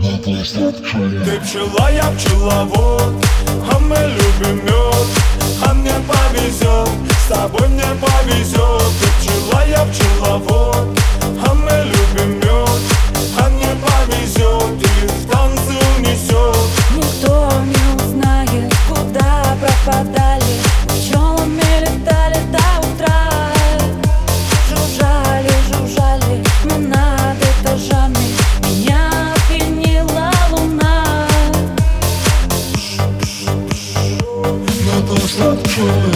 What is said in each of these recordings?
Ты пчела, я пчеловод А мы любим мед А мне повезет С тобой мне повезет. Ты пчела, я пчеловод А мы любим мед А мне повезет. И в танцы унесет. Никто не узнает, куда пропадали Просто пчелы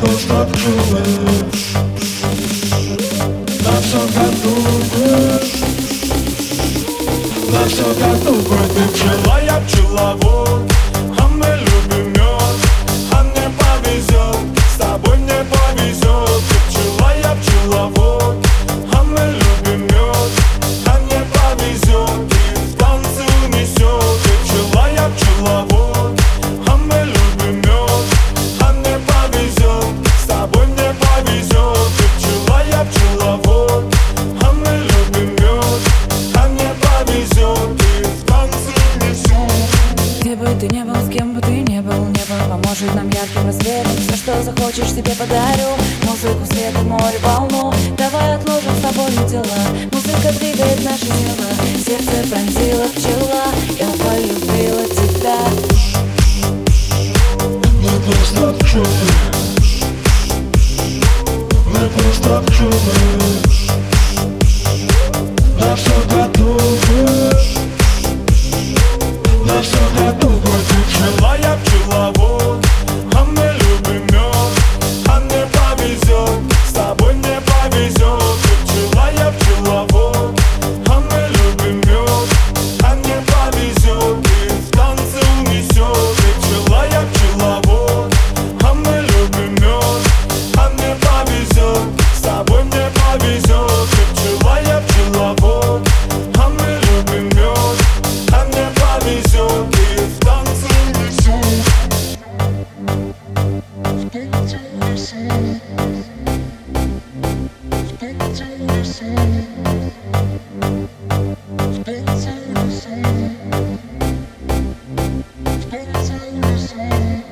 просто пчелы На все готовы На все готовы Ты пчела, я пчеловод мне повезет Ты пчела, я пчеловод. А мы любим мед А мне повезет И в танцы унесет Где бы ты не был, с кем бы ты не был, небо поможет нам ярким рассветом. Все, что захочешь, тебе подарю. Музыку, свет и море, волну. Давай отложим с тобой дела. Музыка двигает наши тела Сердце пронзила пчела. Я полюбила тебя. Мы просто пчелы Мы просто пчелы Spend time, spend